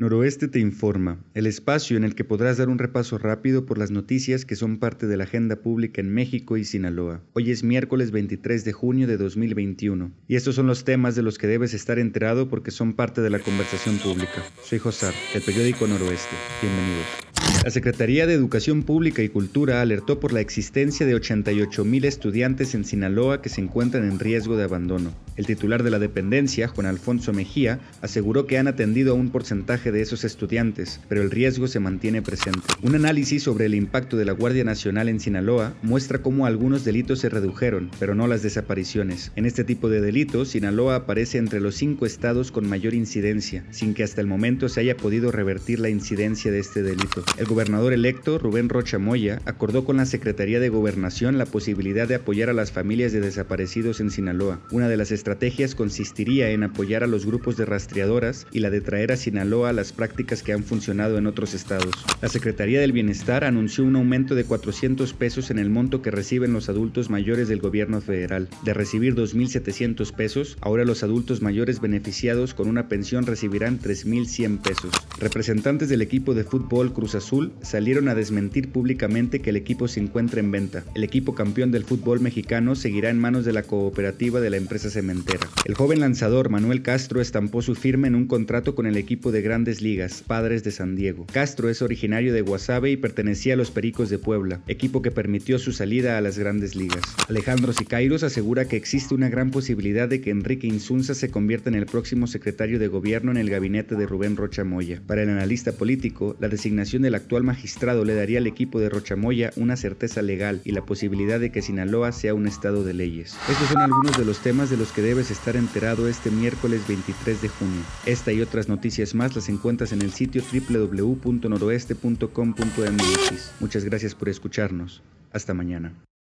Noroeste te informa, el espacio en el que podrás dar un repaso rápido por las noticias que son parte de la agenda pública en México y Sinaloa. Hoy es miércoles 23 de junio de 2021 y estos son los temas de los que debes estar enterado porque son parte de la conversación pública. Soy Josar, del periódico Noroeste. Bienvenidos. La Secretaría de Educación Pública y Cultura alertó por la existencia de 88 mil estudiantes en Sinaloa que se encuentran en riesgo de abandono. El titular de la dependencia, Juan Alfonso Mejía, aseguró que han atendido a un porcentaje de esos estudiantes, pero el riesgo se mantiene presente. Un análisis sobre el impacto de la Guardia Nacional en Sinaloa muestra cómo algunos delitos se redujeron, pero no las desapariciones. En este tipo de delitos, Sinaloa aparece entre los cinco estados con mayor incidencia, sin que hasta el momento se haya podido revertir la incidencia de este delito. El gobernador electo, Rubén Rocha Moya, acordó con la Secretaría de Gobernación la posibilidad de apoyar a las familias de desaparecidos en Sinaloa. Una de las estrategias consistiría en apoyar a los grupos de rastreadoras y la de traer a Sinaloa las prácticas que han funcionado en otros estados. La Secretaría del Bienestar anunció un aumento de 400 pesos en el monto que reciben los adultos mayores del gobierno federal. De recibir 2.700 pesos, ahora los adultos mayores beneficiados con una pensión recibirán 3.100 pesos. Representantes del equipo de fútbol Cruz Salieron a desmentir públicamente que el equipo se encuentra en venta. El equipo campeón del fútbol mexicano seguirá en manos de la cooperativa de la empresa cementera. El joven lanzador Manuel Castro estampó su firma en un contrato con el equipo de grandes ligas, Padres de San Diego. Castro es originario de Guasave y pertenecía a los Pericos de Puebla, equipo que permitió su salida a las grandes ligas. Alejandro Sicairos asegura que existe una gran posibilidad de que Enrique Insunza se convierta en el próximo secretario de gobierno en el gabinete de Rubén Rocha Moya. Para el analista político, la designación del actual magistrado le daría al equipo de Rochamoya una certeza legal y la posibilidad de que Sinaloa sea un estado de leyes. Estos son algunos de los temas de los que debes estar enterado este miércoles 23 de junio. Esta y otras noticias más las encuentras en el sitio www.noroeste.com.mx. Muchas gracias por escucharnos. Hasta mañana.